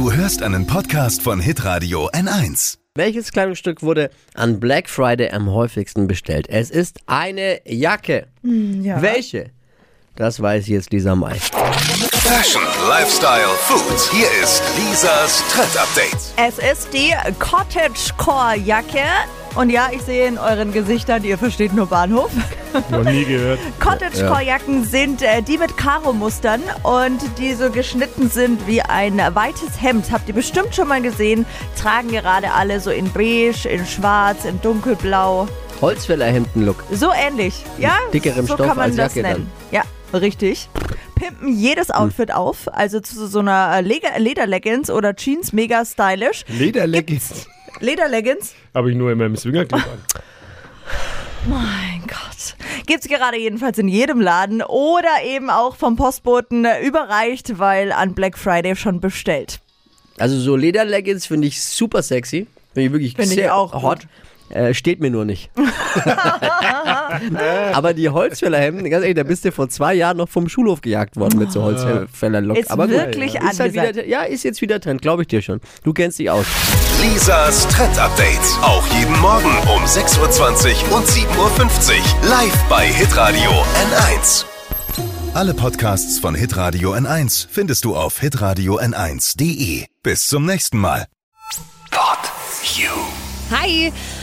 Du hörst einen Podcast von Hitradio N1. Welches Kleidungsstück wurde an Black Friday am häufigsten bestellt? Es ist eine Jacke. ja. Welche? Das weiß jetzt Lisa May. Fashion, Lifestyle, Food. Hier ist Lisas Trend Update. Es ist die Cottage-Core Jacke. Und ja, ich sehe in euren Gesichtern, ihr versteht nur Bahnhof. Noch nie gehört. Cottage-Core-Jacken sind äh, die mit Karo-Mustern und die so geschnitten sind wie ein weites Hemd. Habt ihr bestimmt schon mal gesehen. Tragen gerade alle so in beige, in schwarz, in dunkelblau. Holzfällerhemden-Look. So ähnlich, ja? dickerem so Stoff kann man als das Jacke dann. nennen. Ja, richtig. Pimpen jedes Outfit auf, also zu so einer äh, Leder- Lederleggings oder Jeans, mega stylisch. Lederleggings. Lederleggings, Habe ich nur in meinem Swingerclub an. mein Gott. Gibt's gerade jedenfalls in jedem Laden oder eben auch vom Postboten überreicht, weil an Black Friday schon bestellt. Also so Lederleggings finde ich super sexy. Finde ich wirklich Finde ich sehr auch hot. Äh, steht mir nur nicht. Aber die Holzfällerhemden, ganz ehrlich, da bist du vor zwei Jahren noch vom Schulhof gejagt worden mit so Holzfällerlook. Ist Aber gut, wirklich ist halt wieder, ja, ist jetzt wieder Trend, glaube ich dir schon. Du kennst dich aus. Lisas Trend Update. Auch jeden Morgen um 6.20 Uhr und 7.50 Uhr. Live bei Hitradio N1. Alle Podcasts von Hitradio N1 findest du auf hitradio n1.de. Bis zum nächsten Mal. Pod You. Hi,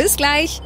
Bis gleich.